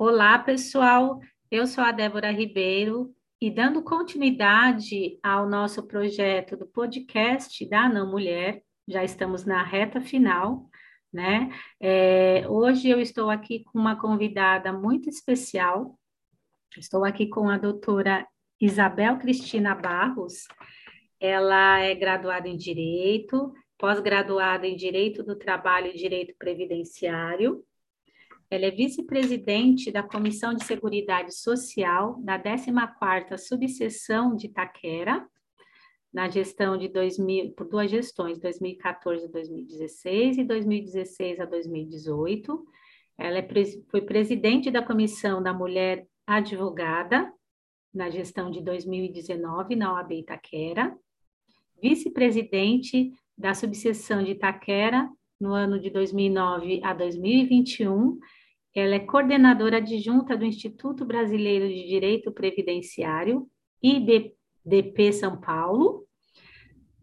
Olá, pessoal. Eu sou a Débora Ribeiro e dando continuidade ao nosso projeto do podcast da Não Mulher, já estamos na reta final, né? É, hoje eu estou aqui com uma convidada muito especial. Estou aqui com a doutora Isabel Cristina Barros. Ela é graduada em Direito, pós-graduada em Direito do Trabalho e Direito Previdenciário ela é vice-presidente da Comissão de Seguridade Social da 14ª Subseção de Itaquera, na gestão de 2000, por duas gestões, 2014 a 2016 e 2016 a 2018. Ela é, foi presidente da Comissão da Mulher Advogada, na gestão de 2019, na OAB Itaquera, vice-presidente da subseção de Itaquera no ano de 2009 a 2021 ela é coordenadora adjunta do Instituto Brasileiro de Direito Previdenciário, IBDP São Paulo,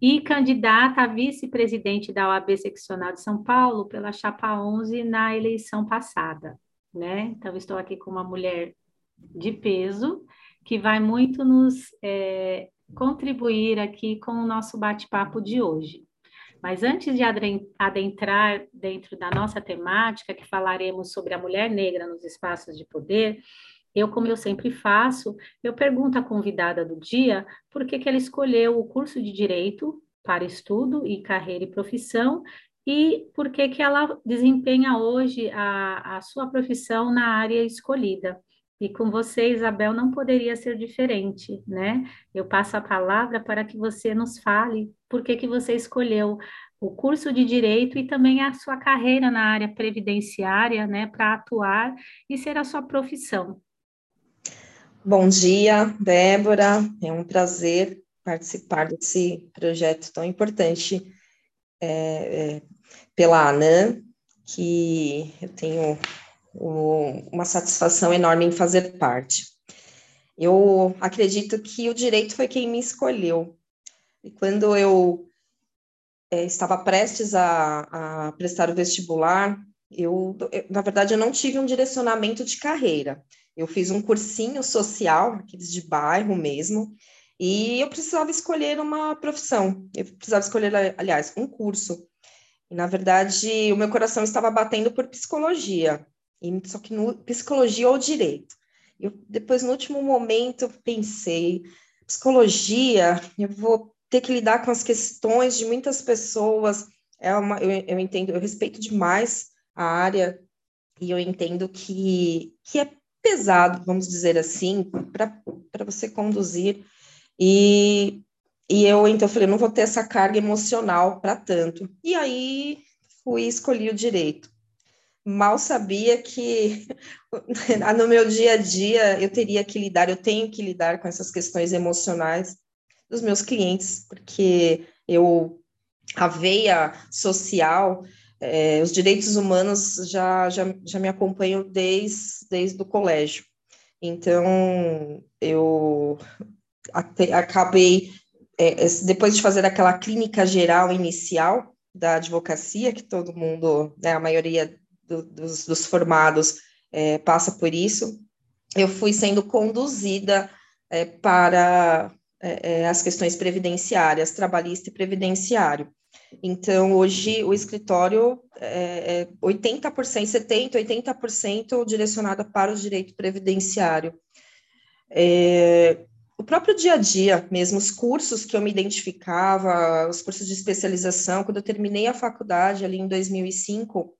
e candidata a vice-presidente da OAB Seccional de São Paulo pela Chapa 11 na eleição passada, né? Então, estou aqui com uma mulher de peso que vai muito nos é, contribuir aqui com o nosso bate-papo de hoje. Mas antes de adentrar dentro da nossa temática, que falaremos sobre a mulher negra nos espaços de poder, eu, como eu sempre faço, eu pergunto à convidada do dia por que, que ela escolheu o curso de Direito para estudo e carreira e profissão e por que, que ela desempenha hoje a, a sua profissão na área escolhida. E com você, Isabel, não poderia ser diferente, né? Eu passo a palavra para que você nos fale por que, que você escolheu o curso de direito e também a sua carreira na área previdenciária, né, para atuar e ser a sua profissão. Bom dia, Débora. É um prazer participar desse projeto tão importante é, é, pela ANAM, que eu tenho uma satisfação enorme em fazer parte. Eu acredito que o direito foi quem me escolheu. E quando eu é, estava prestes a, a, prestar o vestibular, eu, eu, na verdade, eu não tive um direcionamento de carreira. Eu fiz um cursinho social, aqueles de bairro mesmo, e eu precisava escolher uma profissão. Eu precisava escolher, aliás, um curso. E, na verdade, o meu coração estava batendo por psicologia e só que no psicologia ou direito. Eu depois no último momento pensei, psicologia, eu vou ter que lidar com as questões de muitas pessoas. É uma, eu, eu entendo, eu respeito demais a área e eu entendo que, que é pesado, vamos dizer assim, para você conduzir. E, e eu então falei, não vou ter essa carga emocional para tanto. E aí fui escolhi o direito mal sabia que no meu dia a dia eu teria que lidar, eu tenho que lidar com essas questões emocionais dos meus clientes, porque eu a veia social, é, os direitos humanos já, já, já me acompanham desde, desde o colégio. Então, eu até, acabei, é, depois de fazer aquela clínica geral inicial da advocacia, que todo mundo, né, a maioria do, dos, dos, formados é, passa por isso, eu fui sendo conduzida é, para é, é as questões previdenciárias, trabalhista e previdenciário. Então, hoje, o escritório é 80%, 70%, 80% direcionado para o direito previdenciário. É, o próprio dia a dia, mesmo os cursos que eu me identificava, os cursos de especialização, quando eu terminei a faculdade ali em 2005,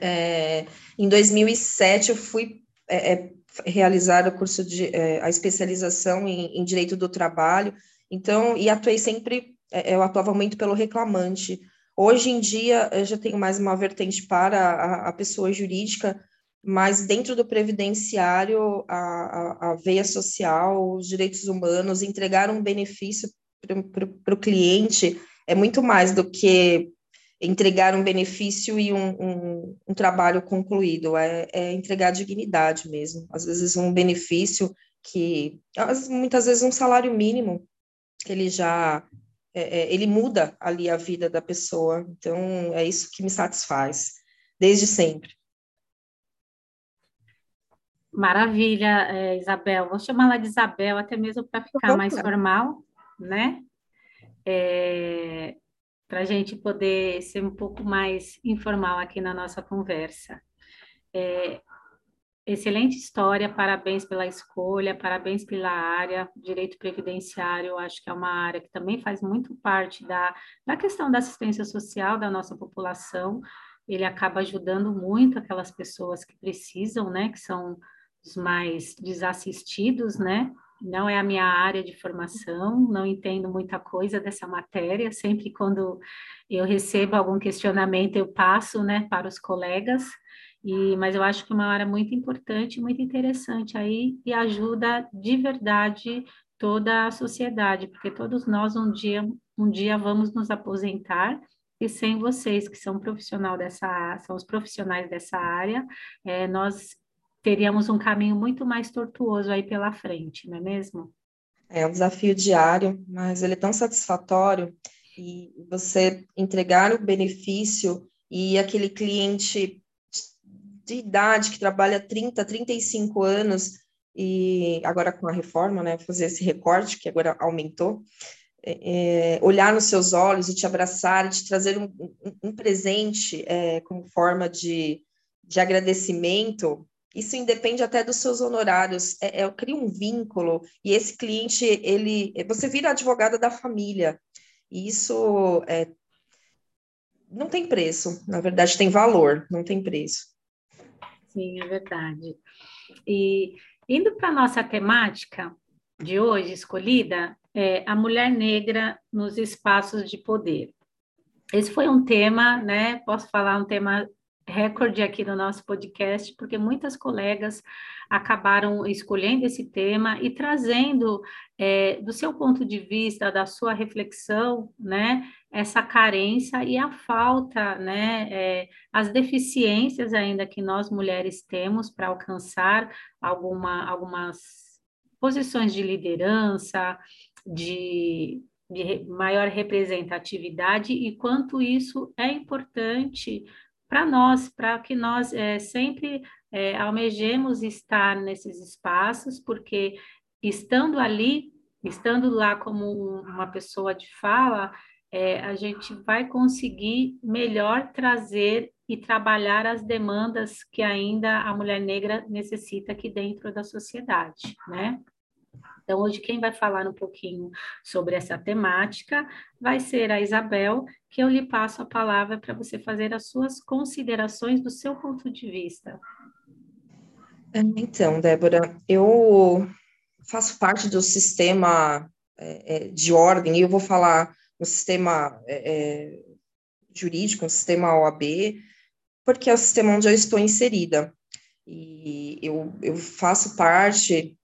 é, em 2007, eu fui é, é, realizar o curso de é, a especialização em, em, direito do trabalho. Então, e atuei sempre, é, eu atuava muito pelo reclamante. Hoje em dia, eu já tenho mais uma vertente para a, a pessoa jurídica, mas dentro do previdenciário, a, a, a veia social, os direitos humanos, entregar um benefício para o cliente é muito mais do que entregar um benefício e um, um, um trabalho concluído, é, é, entregar dignidade mesmo. Às vezes um benefício que, muitas vezes um salário mínimo, ele já, é, é, ele muda ali a vida da pessoa. Então, é isso que me satisfaz, desde sempre. Maravilha, é, Isabel. Vou chamar ela de Isabel, até mesmo para ficar mais formal, né? É, para a gente poder ser um pouco mais informal aqui na nossa conversa. É, excelente história, parabéns pela escolha, parabéns pela área, direito previdenciário, acho que é uma área que também faz muito parte da, da questão da assistência social da nossa população, ele acaba ajudando muito aquelas pessoas que precisam, né, que são os mais desassistidos, né? Não é a minha área de formação, não entendo muita coisa dessa matéria. Sempre quando eu recebo algum questionamento, eu passo, né, para os colegas. E, mas eu acho que é uma área muito importante, muito interessante aí e ajuda de verdade toda a sociedade, porque todos nós um dia, um dia vamos nos aposentar e sem vocês que são profissional dessa, são os profissionais dessa área, é, nós teríamos um caminho muito mais tortuoso aí pela frente, não é mesmo? É um desafio diário, mas ele é tão satisfatório e você entregar o benefício e aquele cliente de idade que trabalha 30, 35 anos e agora com a reforma, né, fazer esse recorte que agora aumentou, é, é olhar nos seus olhos e te abraçar, e te trazer um, um, presente é, como forma de, de agradecimento, isso independe até dos seus honorários. É, é, cria um vínculo e esse cliente, ele, você vira advogada da família. E isso é, não tem preço, na verdade tem valor, não tem preço. Sim, é verdade. E indo para a nossa temática de hoje escolhida, é a mulher negra nos espaços de poder. Esse foi um tema, né? Posso falar um tema recorde aqui no nosso podcast, porque muitas colegas acabaram escolhendo esse tema e trazendo é, do seu ponto de vista, da sua reflexão, né, essa carência e a falta, né, é, as deficiências ainda que nós mulheres temos para alcançar alguma, algumas posições de liderança, de de maior representatividade e quanto isso é importante para nós, para que nós é, sempre é, almejemos estar nesses espaços, porque estando ali, estando lá como uma pessoa de fala, é, a gente vai conseguir melhor trazer e trabalhar as demandas que ainda a mulher negra necessita aqui dentro da sociedade, né? Então, hoje quem vai falar um pouquinho sobre essa temática vai ser a Isabel, que eu lhe passo a palavra para você fazer as suas considerações do seu ponto de vista. Então, Débora, eu faço parte do sistema é, é de ordem, e eu vou falar no sistema é, jurídico, no sistema OAB, porque é o sistema onde eu estou inserida. E eu, eu faço parte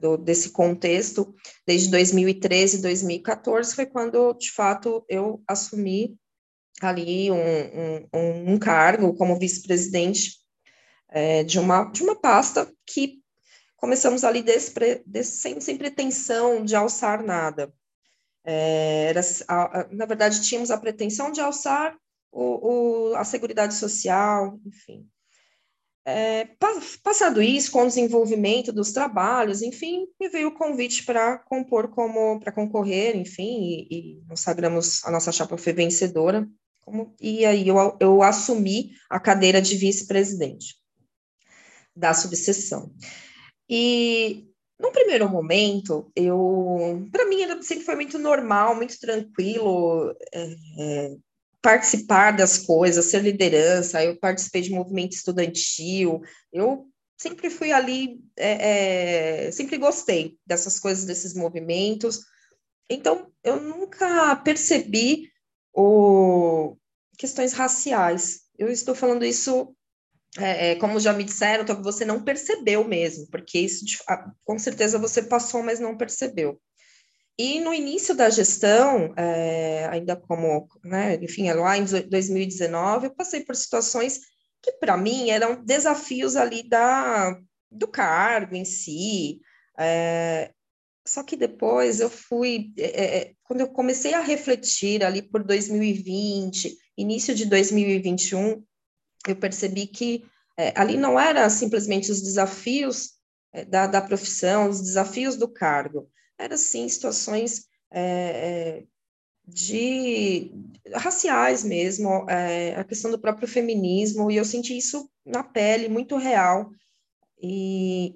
do, desse contexto, desde 2013, 2014, foi quando, de fato, eu assumi ali um, um, um cargo como vice-presidente é, de, uma, de uma pasta que começamos ali desse, desse, sem, sem pretensão de alçar nada. É, era, a, a, na verdade, tínhamos a pretensão de alçar o, o, a Seguridade Social, enfim. É, passado isso, com o desenvolvimento dos trabalhos, enfim, me veio o convite para compor como, para concorrer, enfim, e, e nós sagramos, a nossa chapa foi vencedora, como, e aí eu, eu assumi a cadeira de vice-presidente da subseção. E no primeiro momento, eu, para mim, era, sempre foi muito normal, muito tranquilo, é, é, participar das coisas, ser liderança, eu participei de movimento estudantil, eu sempre fui ali, é, é, sempre gostei dessas coisas, desses movimentos, então eu nunca percebi o, questões raciais. Eu estou falando isso, é, é como já me disseram, então você não percebeu mesmo, porque isso com certeza você passou, mas não percebeu. E no início da gestão, é, ainda como, né, enfim, lá em 2019, eu passei por situações que, para mim, eram desafios ali da, do cargo em si. É, só que depois eu fui, é, é quando eu comecei a refletir ali por 2020, início de 2021, eu percebi que é, ali não era simplesmente os desafios é, da, da profissão, os desafios do cargo, era sim situações é, de raciais mesmo, é, a questão do próprio feminismo, e eu senti isso na pele, muito real. E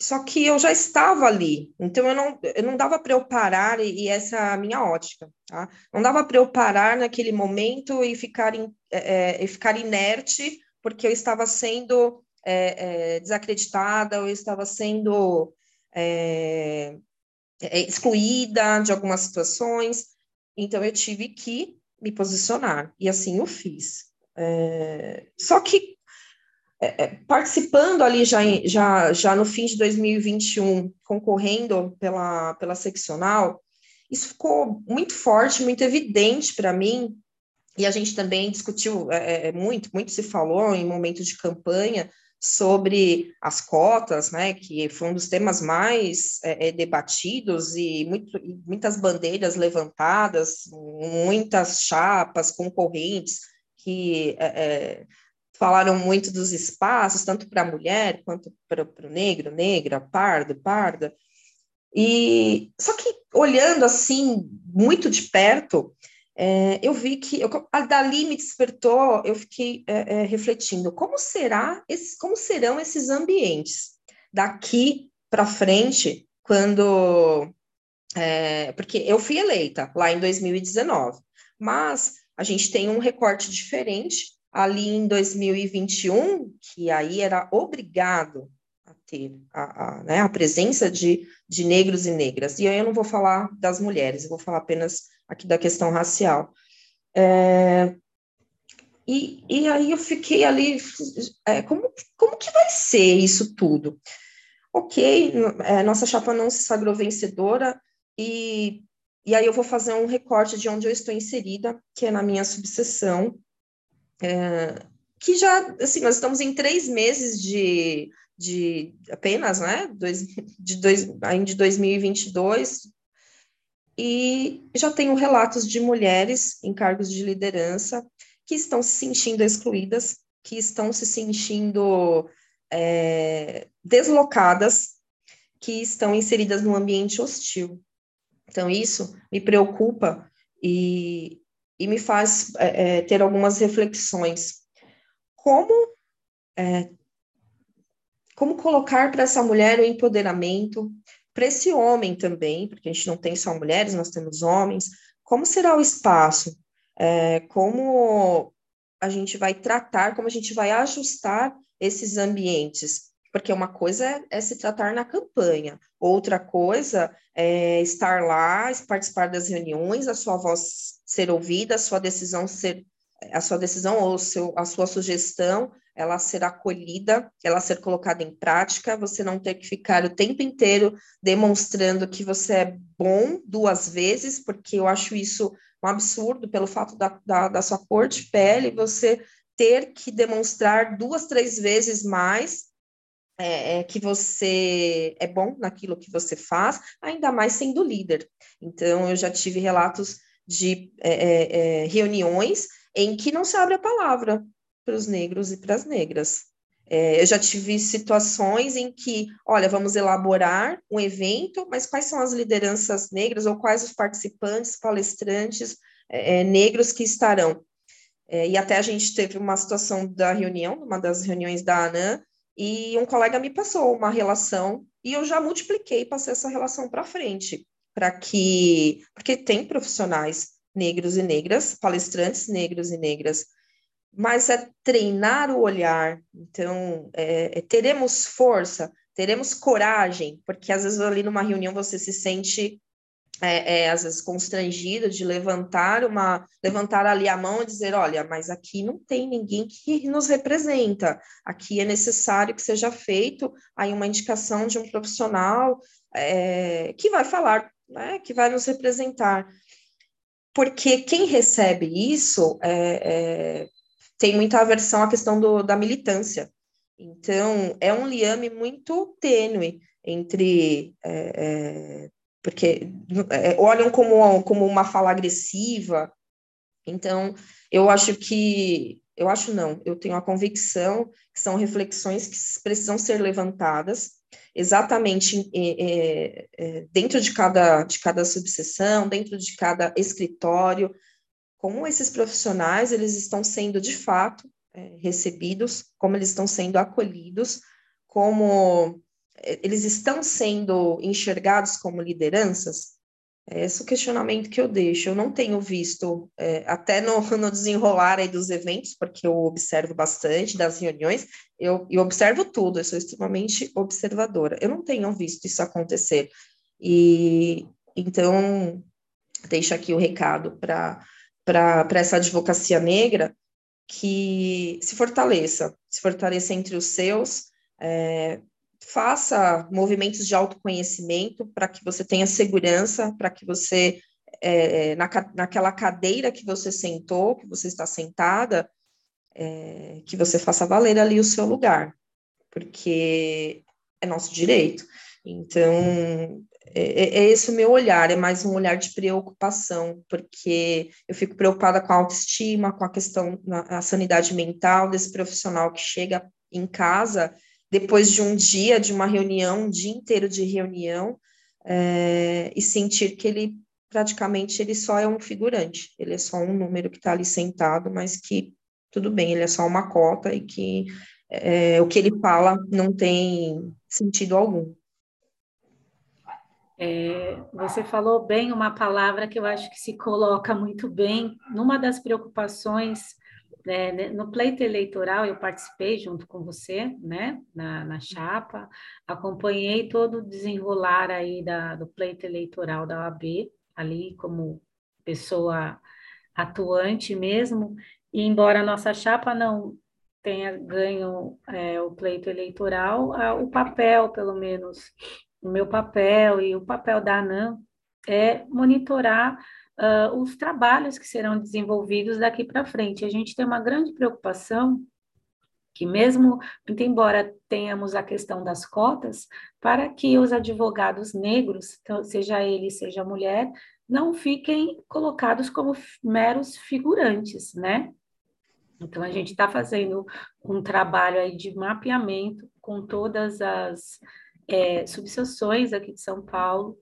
só que eu já estava ali, então eu não, eu não dava para eu parar, e, e, essa é a minha ótica, tá? Não dava para eu parar naquele momento e ficar, in, é, e ficar inerte, porque eu estava sendo é, desacreditada, eu estava sendo excluída de algumas situações, então eu tive que me posicionar, e assim eu fiz. só que é, é, participando ali já, já, já no fim de 2021, concorrendo pela, pela seccional, isso ficou muito forte, muito evidente para mim, e a gente também discutiu é, é, muito, muito se falou em momentos de campanha sobre as cotas, né, que foi um dos temas mais é, é debatidos e muito, muitas bandeiras levantadas, muitas chapas concorrentes que é, falaram muito dos espaços, tanto para a mulher quanto para o negro, negra, pardo, parda. E só que olhando assim muito de perto, é, eu vi que eu, dali me despertou, eu fiquei é, é, refletindo como será esse, como serão esses ambientes daqui para frente, quando é, porque eu fui eleita lá em 2019, mas a gente tem um recorte diferente. Ali em 2021, que aí era obrigado ter a, a, né, a presença de, de negros e negras. E aí eu não vou falar das mulheres, eu vou falar apenas aqui da questão racial. É, e, e aí eu fiquei ali, é, como, como que vai ser isso tudo? Ok, é, nossa chapa não se sagrou vencedora, e, e aí eu vou fazer um recorte de onde eu estou inserida, que é na minha subseção, é, que já, assim, nós estamos em três meses de, de apenas, né, dois, de, dois, ainda de 2022, e já tenho relatos de mulheres em cargos de liderança que estão se sentindo excluídas, que estão se sentindo é, deslocadas, que estão inseridas num ambiente hostil. Então, isso me preocupa e, e me faz é, é, ter algumas reflexões. Como é, como colocar para essa mulher o empoderamento, para esse homem também, porque a gente não tem só mulheres, nós temos homens. Como será o espaço? É, como a gente vai tratar, como a gente vai ajustar esses ambientes? Porque uma coisa é, é se tratar na campanha, outra coisa é estar lá, participar das reuniões, a sua voz ser ouvida, a sua decisão ser a sua decisão ou seu, a sua sugestão ela ser acolhida, ela ser colocada em prática, você não ter que ficar o tempo inteiro demonstrando que você é bom duas vezes, porque eu acho isso um absurdo pelo fato da, da, da sua cor de pele, você ter que demonstrar duas, três vezes mais é, é, que você é bom naquilo que você faz, ainda mais sendo líder. Então, eu já tive relatos de é, é, é, reuniões em que não se abre a palavra para os negros e para as negras. É, eu já tive situações em que, olha, vamos elaborar um evento, mas quais são as lideranças negras ou quais os participantes, palestrantes é, é negros que estarão? É, e até a gente teve uma situação da reunião, uma das reuniões da ANAN, e um colega me passou uma relação e eu já multipliquei, passei essa relação para frente para que, porque tem profissionais negros e negras, palestrantes negros e negras, mas é treinar o olhar. Então, é, é, teremos força, teremos coragem, porque às vezes ali numa reunião você se sente é, é, às vezes constrangido de levantar uma levantar ali a mão e dizer olha mas aqui não tem ninguém que nos representa aqui é necessário que seja feito aí uma indicação de um profissional é, que vai falar né, que vai nos representar. Porque quem recebe isso é, é, tem muita aversão à questão do, da militância. Então, é um liame muito tênue entre. É, é porque é, olham como, como uma fala agressiva. Então, eu acho que eu acho não, eu tenho a convicção que são reflexões que precisam ser levantadas exatamente é, é, dentro de cada, de cada subseção, dentro de cada escritório, como esses profissionais eles estão sendo de fato é, recebidos, como eles estão sendo acolhidos, como é, eles estão sendo enxergados como lideranças, é esse o questionamento que eu deixo. Eu não tenho visto, é, até no, no, desenrolar aí dos eventos, porque eu observo bastante das reuniões, eu, eu observo tudo, eu sou extremamente observadora. Eu não tenho visto isso acontecer. E então, deixo aqui o recado para essa advocacia negra que se fortaleça, se fortaleça entre os seus, é, faça movimentos de autoconhecimento para que você tenha segurança, para que você, é, é, na, naquela cadeira que você sentou, que você está sentada, é, que você faça valer ali o seu lugar, porque é nosso direito. Então, é, é, é, esse o meu olhar, é mais um olhar de preocupação, porque eu fico preocupada com a autoestima, com a questão da sanidade mental desse profissional que chega em casa depois de um dia, de uma reunião, um dia inteiro de reunião, é, e sentir que ele praticamente ele só é um figurante, ele é só um número que está ali sentado, mas que tudo bem, ele é só uma cota e que é, o que ele fala não tem sentido algum. É, você falou bem uma palavra que eu acho que se coloca muito bem numa das preocupações é, né, no pleito eleitoral eu participei junto com você, né, na, na chapa, acompanhei todo o desenrolar aí da, do pleito eleitoral da OAB, ali como pessoa atuante mesmo, e embora a nossa chapa não tenha ganho é, o pleito eleitoral, a, o papel, pelo menos, o meu papel e o papel da ANAM é monitorar uh, os trabalhos que serão desenvolvidos daqui para frente. A gente tem uma grande preocupação que mesmo, embora tenhamos a questão das cotas, para que os advogados negros, então, seja ele, seja mulher, não fiquem colocados como meros figurantes, né? Então, a gente está fazendo um trabalho aí de mapeamento com todas as é, subseções aqui de São Paulo,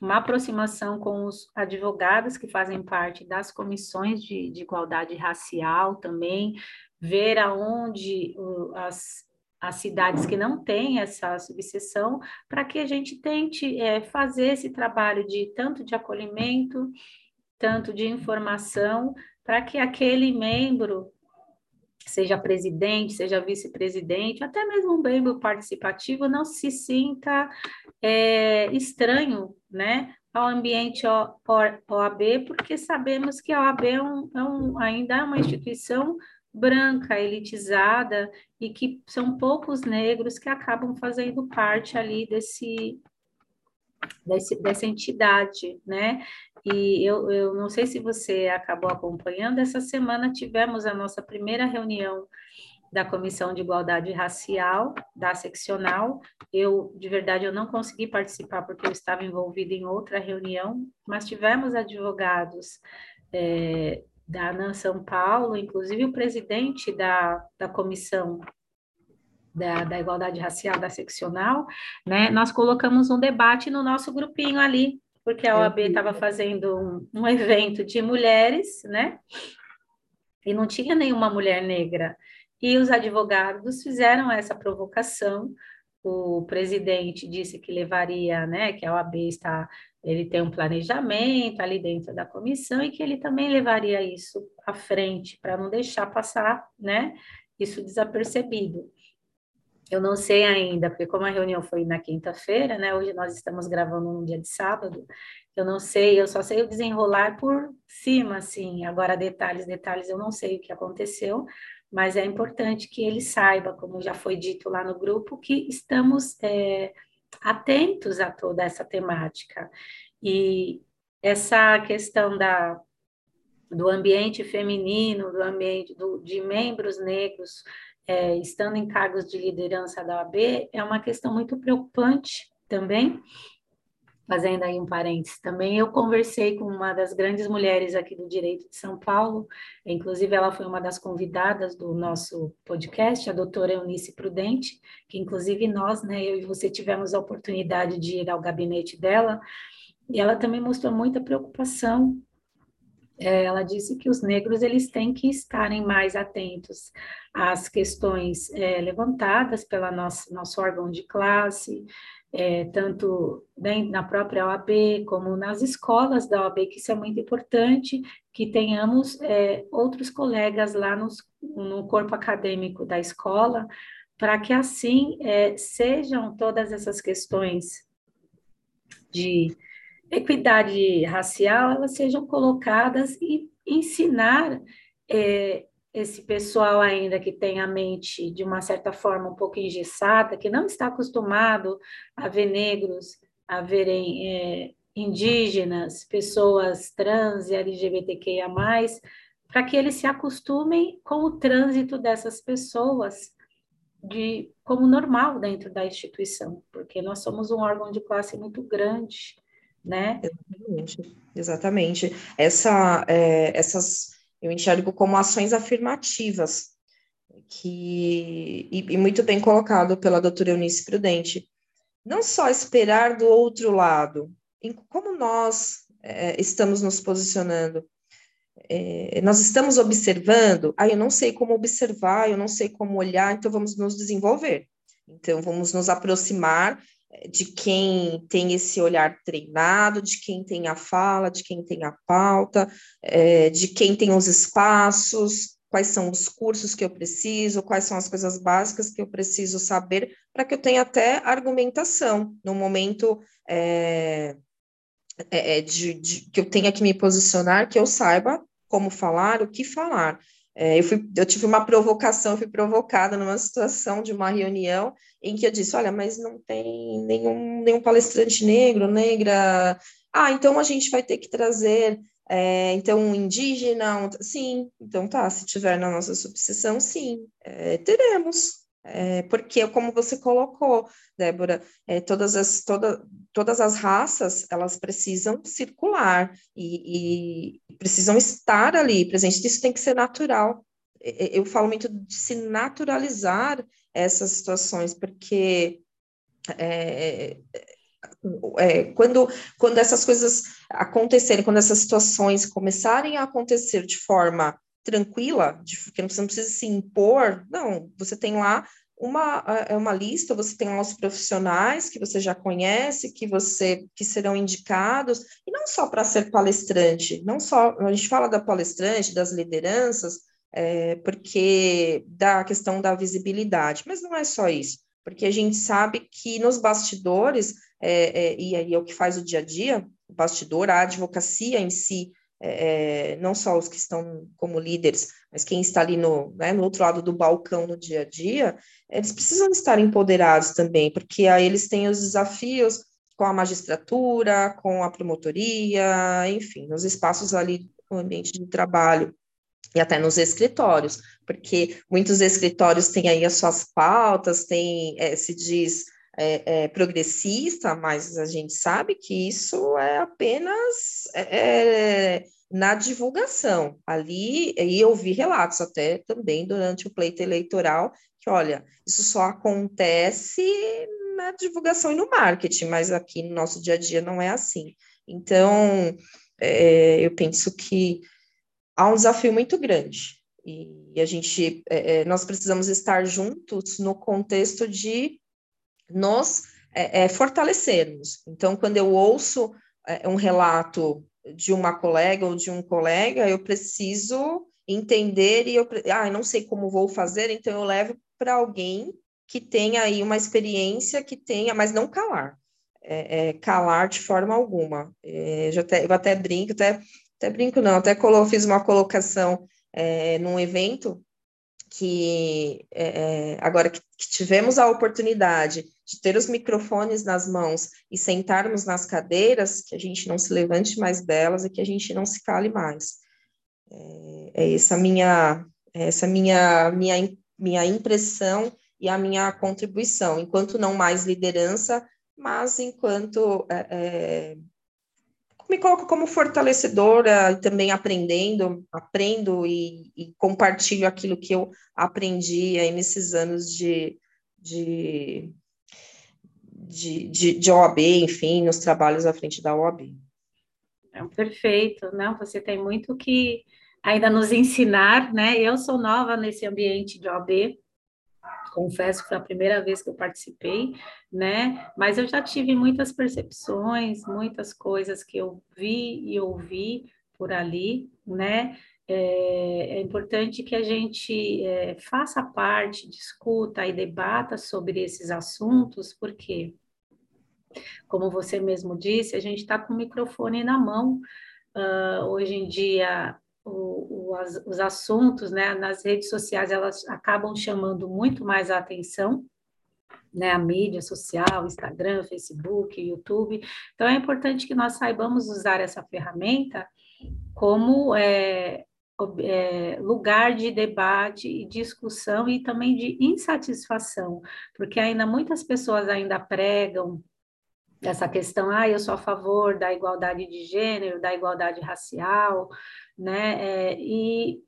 uma aproximação com os advogados que fazem parte das comissões de, de igualdade racial também, ver aonde as, as cidades que não têm essa subseção, para que a gente tente é, fazer esse trabalho de tanto de acolhimento, tanto de informação, para que aquele membro seja presidente, seja vice-presidente, até mesmo um membro participativo, não se sinta é, estranho né, ao ambiente OAB, porque sabemos que a OAB é um, é um, ainda é uma instituição branca, elitizada, e que são poucos negros que acabam fazendo parte ali desse, desse dessa entidade, né? E eu, eu não sei se você acabou acompanhando, essa semana tivemos a nossa primeira reunião da Comissão de Igualdade Racial, da seccional. Eu, de verdade, eu não consegui participar porque eu estava envolvida em outra reunião, mas tivemos advogados é, da ANAN São Paulo, inclusive o presidente da, da comissão da, da, igualdade racial da seccional, né? Nós colocamos um debate no nosso grupinho ali, porque a OAB estava fazendo um, um, evento de mulheres, né? E não tinha nenhuma mulher negra. E os advogados fizeram essa provocação. O presidente disse que levaria, né? Que a OAB está, ele tem um planejamento ali dentro da comissão e que ele também levaria isso à frente para não deixar passar, né? Isso desapercebido. Eu não sei ainda, porque como a reunião foi na quinta-feira, né? Hoje nós estamos gravando num dia de sábado. Eu não sei, eu só sei o desenrolar por cima, assim. Agora detalhes, detalhes, eu não sei o que aconteceu, mas é importante que ele saiba, como já foi dito lá no grupo, que estamos é, atentos a toda essa temática. E essa questão da, do ambiente feminino, do ambiente do, de membros negros é, estando em cargos de liderança da OAB é uma questão muito preocupante também, fazendo aí um parênteses também, eu conversei com uma das grandes mulheres aqui do direito de São Paulo, inclusive ela foi uma das convidadas do nosso podcast, a doutora Eunice Prudente, que inclusive nós, né, eu e você tivemos a oportunidade de ir ao gabinete dela, e ela também mostrou muita preocupação. É, ela disse que os negros eles têm que estarem mais atentos às questões é, levantadas pela nossa nosso órgão de classe, é, tanto na própria OAB como nas escolas da OAB, que isso é muito importante, que tenhamos é, outros colegas lá nos, no corpo acadêmico da escola, para que assim é, sejam todas essas questões de equidade racial, elas sejam colocadas e ensinar é, esse pessoal ainda que tem a mente de uma certa forma um pouco engessada, que não está acostumado a ver negros, a verem é, indígenas, pessoas trans e LGBTQIA+, para que eles se acostumem com o trânsito dessas pessoas de como normal dentro da instituição, porque nós somos um órgão de classe muito grande, né? Exatamente. Exatamente. Essa, é, essas eu enxergo como ações afirmativas, que, e, e muito bem colocado pela doutora Eunice Prudente. Não só esperar do outro lado, como nós é, estamos nos posicionando. É, nós estamos observando, ah, eu não sei como observar, eu não sei como olhar, então vamos nos desenvolver. Então, vamos nos aproximar de quem tem esse olhar treinado, de quem tem a fala, de quem tem a pauta, é, de quem tem os espaços, quais são os cursos que eu preciso, quais são as coisas básicas que eu preciso saber, para que eu tenha até argumentação no momento é, é, é, de, de, que eu tenha que me posicionar, que eu saiba como falar, o que falar. É, eu, fui, eu tive uma provocação, eu fui provocada numa situação de uma reunião em que eu disse, olha, mas não tem nenhum, nenhum palestrante negro, negra, ah, então a gente vai ter que trazer, é, então, um indígena, um... sim, então tá, se tiver na nossa subseção, sim, é, teremos, é, porque, como você colocou, Débora, é, todas, as, toda, todas as raças, elas precisam circular e, e, precisam estar ali presentes. Isso tem que ser natural. Eu falo muito de se naturalizar essas situações, porque é, é, quando, quando essas coisas acontecerem, quando essas situações começarem a acontecer de forma tranquila, de, que você não precisa se impor, não, você tem lá uma, é uma lista, você tem lá os profissionais que você já conhece, que você que serão indicados, e não só para ser palestrante, não só, a gente fala da palestrante, das lideranças, é, porque da questão da visibilidade, mas não é só isso, porque a gente sabe que nos bastidores, é, é, e aí é o que faz o dia a dia, o bastidor, a advocacia em si, é, é, não só os que estão como líderes, mas quem está ali no, né, no outro lado do balcão no dia a dia, eles precisam estar empoderados também, porque aí eles têm os desafios com a magistratura, com a promotoria, enfim, nos espaços ali no ambiente de trabalho e até nos escritórios, porque muitos escritórios têm aí as suas pautas, tem, é, se diz é, é, progressista, mas a gente sabe que isso é apenas é, é, na divulgação. Ali, e eu vi relatos até também durante o pleito eleitoral, que olha, isso só acontece na divulgação e no marketing, mas aqui no nosso dia a dia não é assim. Então, é, eu penso que há um desafio muito grande. E a gente, é, nós precisamos estar juntos no contexto de nos é, é, fortalecermos. Então, quando eu ouço é, um relato de uma colega ou de um colega, eu preciso entender e eu, ah, não sei como vou fazer, então eu levo para alguém que tenha aí uma experiência, que tenha, mas não calar, é, é, calar de forma alguma. É, eu, até, eu até brinco, até, até brinco não, até colo, fiz uma colocação é, num evento que é, é, agora que, que, tivemos a oportunidade de ter os microfones nas mãos e sentarmos nas cadeiras, que a gente não se levante mais delas e que a gente não se cale mais. É, é essa minha é essa minha minha minha impressão e a minha contribuição. Enquanto não mais liderança, mas enquanto é, é, me coloco como fortalecedora e também aprendendo, aprendo e, e, compartilho aquilo que eu aprendi aí nesses anos de, de, de, de, de OAB, enfim, nos trabalhos à frente da OAB. É perfeito, não? Você tem muito que ainda nos ensinar, né? Eu sou nova nesse ambiente de OAB, confesso que foi a primeira vez que eu participei, né? Mas eu já tive muitas percepções, muitas coisas que eu vi e ouvi por ali, né? É, é importante que a gente é, faça parte, discuta e debata sobre esses assuntos, porque, como você mesmo disse, a gente está com o microfone na mão. Uh, hoje em dia, o, o, as, os assuntos né, nas redes sociais elas acabam chamando muito mais a atenção, né, a mídia social, Instagram, Facebook, YouTube. Então é importante que nós saibamos usar essa ferramenta como é, é, lugar de debate e discussão e também de insatisfação, porque ainda muitas pessoas ainda pregam essa questão, ah, eu sou a favor da igualdade de gênero, da igualdade racial, né? É, e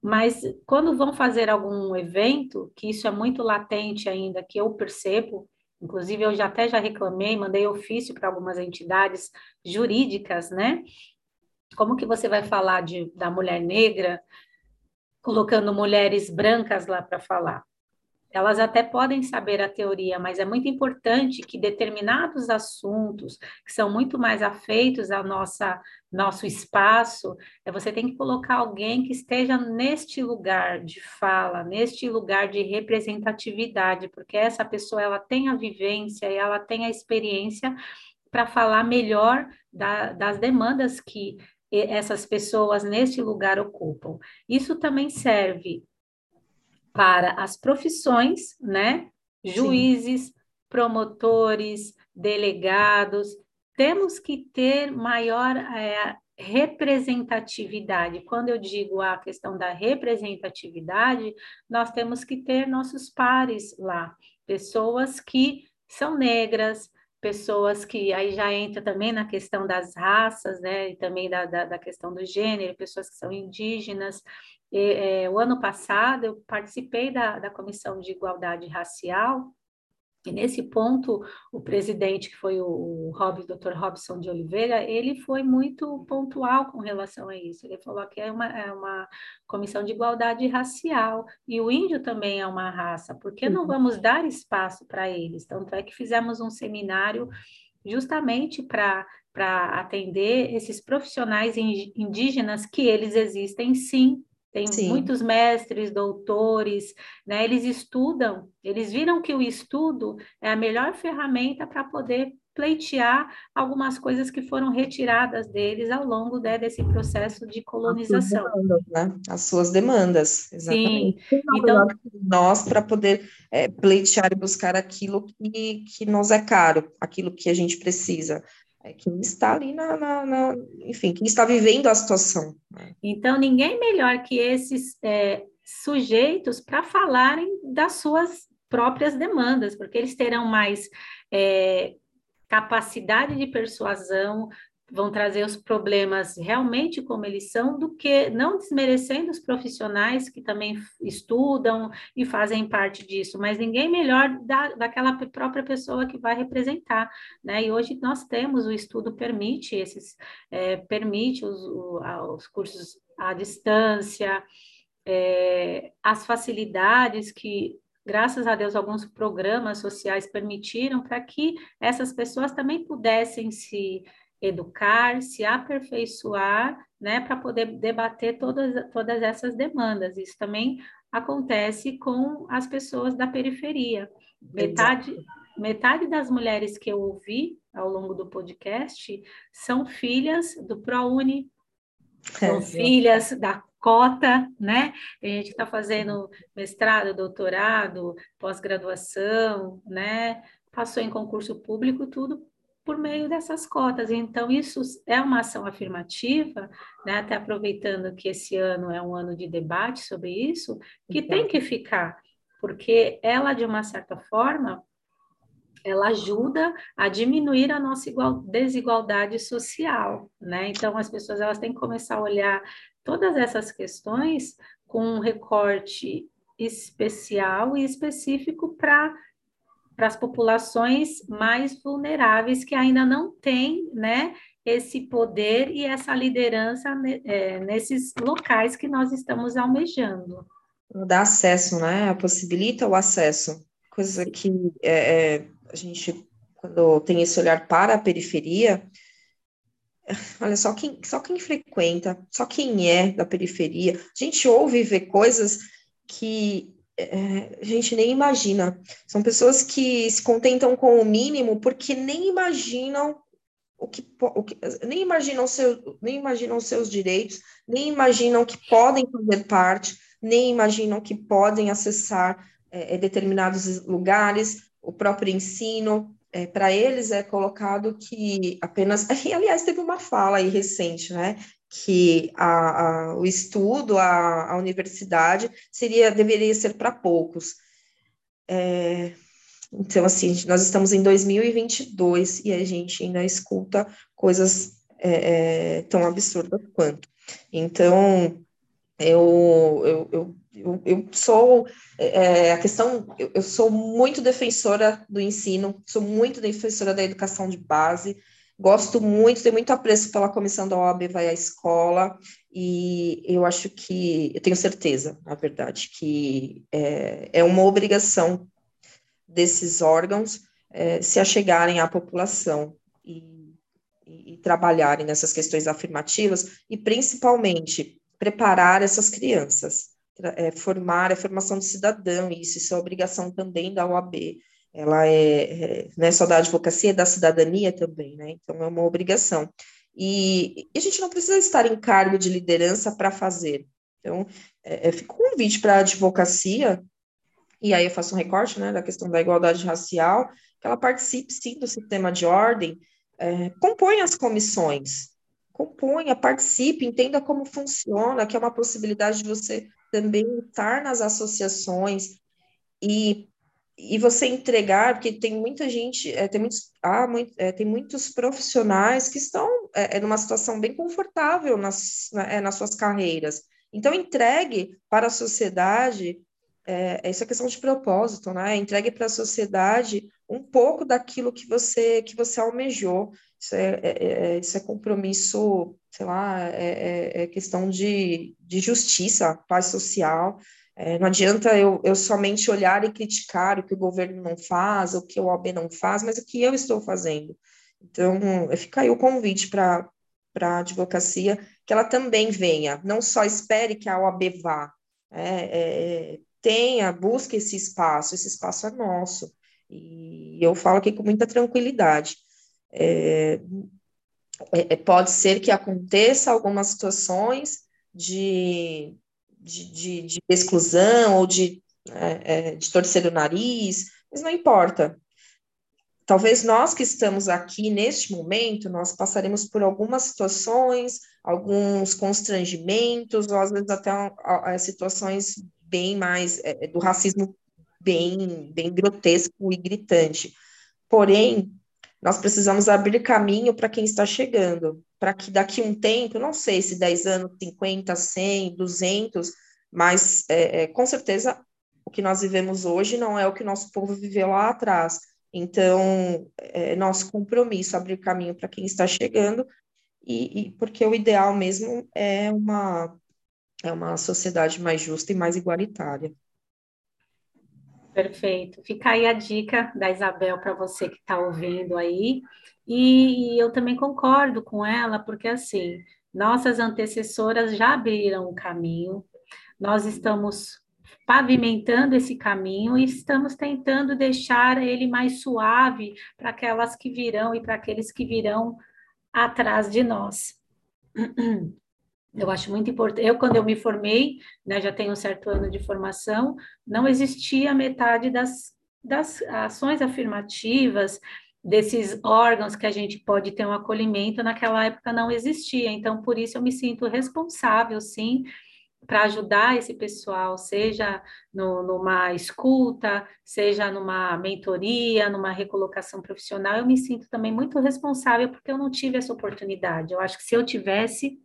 mas quando vão fazer algum evento, que isso é muito latente ainda, que eu percebo, inclusive eu já até já reclamei, mandei ofício para algumas entidades jurídicas, né? Como que você vai falar de, da mulher negra colocando mulheres brancas lá para falar? Elas até podem saber a teoria, mas é muito importante que determinados assuntos que são muito mais afeitos ao nossa, nosso espaço, é você tem que colocar alguém que esteja neste lugar de fala, neste lugar de representatividade, porque essa pessoa ela tem a vivência e ela tem a experiência para falar melhor da, das demandas que essas pessoas neste lugar ocupam. Isso também serve para as profissões, né? Juízes, Sim. promotores, delegados, temos que ter maior é, representatividade. Quando eu digo a questão da representatividade, nós temos que ter nossos pares lá, pessoas que são negras, pessoas que aí já entra também na questão das raças, né, e também da, da, da questão do gênero, pessoas que são indígenas, e, é, o ano passado eu participei da, da Comissão de Igualdade Racial, e nesse ponto, o presidente, que foi o, Rob, Dr. Robson de Oliveira, ele foi muito pontual com relação a isso. Ele falou que é uma, é uma comissão de igualdade racial, e o índio também é uma raça, por que não uhum. vamos dar espaço para eles? Tanto é que fizemos um seminário justamente para atender esses profissionais indígenas que eles existem sim tem Sim. muitos mestres, doutores, né? Eles estudam, eles viram que o estudo é a melhor ferramenta para poder pleitear algumas coisas que foram retiradas deles ao longo né, desse processo de colonização. As suas demandas, né? As suas demandas exatamente. Sim. Então, nós para poder é, pleitear e buscar aquilo que, que nos é caro, aquilo que a gente precisa é quem está ali na, na, na, enfim, quem está vivendo a situação. Né? Então, ninguém melhor que esses é, sujeitos para falarem das suas próprias demandas, porque eles terão mais é, capacidade de persuasão, vão trazer os problemas realmente como eles são, do que não desmerecendo os profissionais que também estudam e fazem parte disso, mas ninguém melhor da, daquela própria pessoa que vai representar, né? E hoje nós temos, o estudo permite esses, é, permite os, os cursos à distância, é, as facilidades que graças a Deus, alguns programas sociais permitiram para que essas pessoas também pudessem se educar, se aperfeiçoar, né, para poder debater todas, todas essas demandas. Isso também acontece com as pessoas da periferia. Metade, metade das mulheres que eu ouvi ao longo do podcast são filhas do ProUni, são é, filhas da cota, né? A gente está fazendo mestrado, doutorado, pós-graduação, né? Passou em concurso público, tudo por meio dessas cotas. Então, isso é uma ação afirmativa, né? até aproveitando que esse ano é um ano de debate sobre isso, que tem que ficar, porque ela, de uma certa forma, ela ajuda a diminuir a nossa igual, desigualdade social, né? Então as pessoas elas têm que começar a olhar todas essas questões com um recorte especial e específico para para as populações mais vulneráveis que ainda não têm, né, esse poder e essa liderança é, nesses locais que nós estamos almejando. Dá acesso, né? Possibilita o acesso, coisa que é, é, a gente, quando tem esse olhar para a periferia, olha, só quem, só quem frequenta, só quem é da periferia, a gente ouve vê coisas que é, a gente nem imagina. São pessoas que se contentam com o mínimo porque nem imaginam o que, o que nem imaginam seu, nem imaginam seus direitos, nem imaginam que podem fazer parte, nem imaginam que podem acessar é, é determinados lugares, o próprio ensino. É, Para eles é colocado que apenas. Aliás, teve uma fala aí recente, né? Que a, a, o estudo, a, a universidade, seria deveria ser para poucos. É, então, assim, nós estamos em 2022 e a gente ainda escuta coisas é, é, tão absurdas quanto. Então, eu, eu, eu, eu, eu sou, é, a questão, eu, eu sou muito defensora do ensino, sou muito defensora da educação de base, gosto muito, tenho muito apreço pela comissão da OAB Vai à Escola, e eu acho que, eu tenho certeza, na verdade, que é, é uma obrigação desses órgãos é, se achegarem à população e, e, e trabalharem nessas questões afirmativas e, principalmente, preparar essas crianças, é, formar a formação de cidadão, isso, isso é obrigação também da OAB, ela é, é não é só da advocacia, é da cidadania também, né? Então, é uma obrigação. E, e a gente não precisa estar em cargo de liderança para fazer. Então, é, é, fica um convite para a advocacia e aí eu faço um recorte né, da questão da igualdade racial, que ela participe sim do sistema de ordem, é, compõe as comissões, componha, participe, entenda como funciona, que é uma possibilidade de você também estar nas associações e, e você entregar, porque tem muita gente, é, tem, muitos, ah, muito, é, tem muitos profissionais que estão é, é numa situação bem confortável nas, na, é, nas suas carreiras. Então, entregue para a sociedade é, essa questão de propósito, né? Entregue para a sociedade um pouco daquilo que você que você almejou. Isso é, é, é isso é compromisso, sei lá, é, é, é, questão de, de justiça, paz social. É, não adianta eu, eu somente olhar e criticar o que o governo não faz, o que o OAB não faz, mas o que eu estou fazendo. Então, fica aí o convite para a advocacia, que ela também venha, não só espere que a OAB vá, é, é, tenha, busque esse espaço, esse espaço é nosso. E eu falo aqui com muita tranquilidade. É, é, é, pode ser que aconteça algumas situações de, de, de, de exclusão ou de, é, é, de torcer o nariz, mas não importa. Talvez nós que estamos aqui neste momento, nós passaremos por algumas situações, alguns constrangimentos, ou às vezes até situações bem mais é, é, do racismo bem, bem grotesco e gritante. Porém, nós precisamos abrir caminho para quem está chegando, para que daqui um tempo, não sei se 10 anos, 50, 100, 200, mas é, é, com certeza o que nós vivemos hoje não é o que nosso povo viveu lá atrás. Então, é nosso compromisso abrir caminho para quem está chegando, e, e porque o ideal mesmo é uma é uma sociedade mais justa e mais igualitária. Perfeito. Fica aí a dica da Isabel para você que está ouvindo aí. E eu também concordo com ela, porque assim, nossas antecessoras já abriram o caminho, nós estamos pavimentando esse caminho e estamos tentando deixar ele mais suave para aquelas que virão e para aqueles que virão atrás de nós. Eu acho muito importante. Eu, quando eu me formei, né, já tenho um certo ano de formação, não existia metade das, das ações afirmativas, desses órgãos que a gente pode ter um acolhimento, naquela época não existia. Então, por isso, eu me sinto responsável, sim, para ajudar esse pessoal, seja no, numa escuta, seja numa mentoria, numa recolocação profissional, eu me sinto também muito responsável porque eu não tive essa oportunidade. Eu acho que se eu tivesse,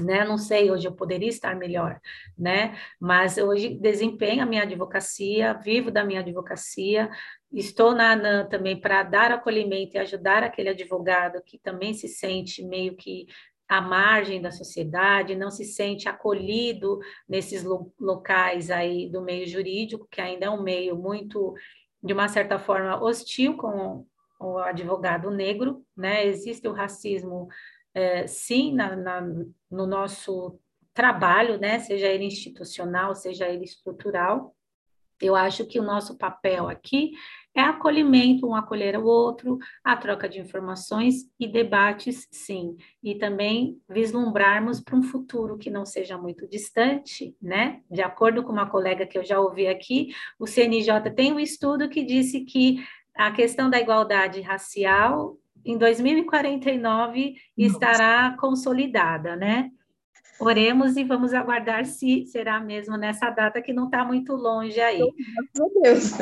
né? Não sei, hoje eu poderia estar melhor, né? Mas hoje desempenho a minha advocacia, vivo da minha advocacia, estou na ANAM também para dar acolhimento e ajudar aquele advogado que também se sente meio que à margem da sociedade, não se sente acolhido nesses lo locais aí do meio jurídico, que ainda é um meio muito, de uma certa forma, hostil com o advogado negro, né? Existe o racismo, é, sim, na, na, no nosso trabalho, né? Seja ele institucional, seja ele estrutural. Eu acho que o nosso papel aqui é acolhimento, um acolher o outro, a troca de informações e debates, sim. E também vislumbrarmos para um futuro que não seja muito distante, né? De acordo com uma colega que eu já ouvi aqui, o CNJ tem um estudo que disse que a questão da igualdade racial em 2049 estará consolidada, né? Oremos e vamos aguardar se será mesmo nessa data que não está muito longe aí. Meu Deus.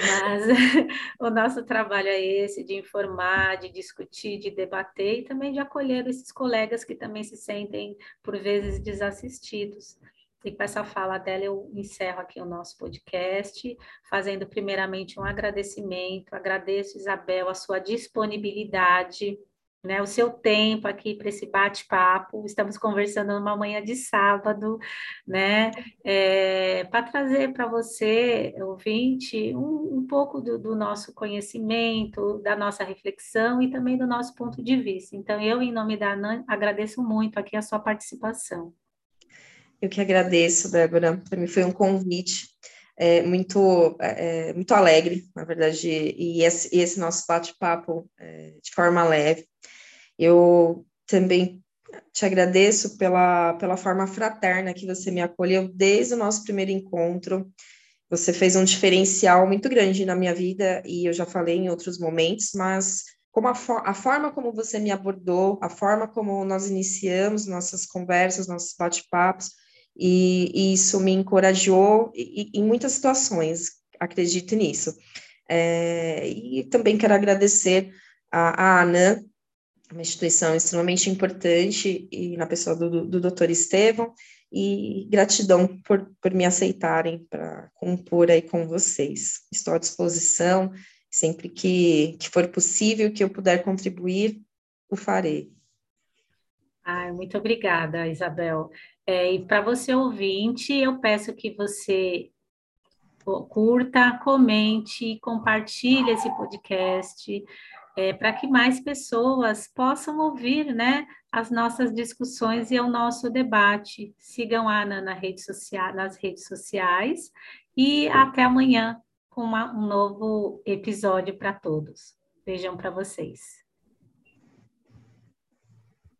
Mas o nosso trabalho é esse, de informar, de discutir, de debater e também de acolher esses colegas que também se sentem, por vezes, desassistidos. E com essa fala dela, eu encerro aqui o nosso podcast, fazendo primeiramente um agradecimento. Agradeço, Isabel, a sua disponibilidade né, o seu tempo aqui para esse bate-papo. Estamos conversando numa manhã de sábado, né, é, para trazer para você, ouvinte, um, um pouco do, do, nosso conhecimento, da nossa reflexão e também do nosso ponto de vista. Então, eu, em nome da ANAN, agradeço muito aqui a sua participação. Eu que agradeço, Débora. Para mim foi um convite é, muito, é, muito alegre, na verdade, e esse, esse nosso bate-papo é, de forma leve. Eu também te agradeço pela, pela forma fraterna que você me acolheu desde o nosso primeiro encontro. Você fez um diferencial muito grande na minha vida, e eu já falei em outros momentos, mas como a, a forma como você me abordou, a forma como nós iniciamos nossas conversas, nossos bate-papos, e, e, isso me encorajou e, em muitas situações, acredito nisso. É, e também quero agradecer a, a ANAN, uma instituição extremamente importante, e na pessoa do, do doutor Estevão, e gratidão por, por me aceitarem para compor aí com vocês. Estou à disposição, sempre que, que for possível, que eu puder contribuir, o farei. Ai, muito obrigada, Isabel. É, e para você ouvinte, eu peço que você curta, comente, compartilhe esse podcast é, para que mais pessoas possam ouvir né, as nossas discussões e o nosso debate. Sigam a Ana na rede social, nas redes sociais e até amanhã com uma, um novo episódio para todos. Beijão para vocês.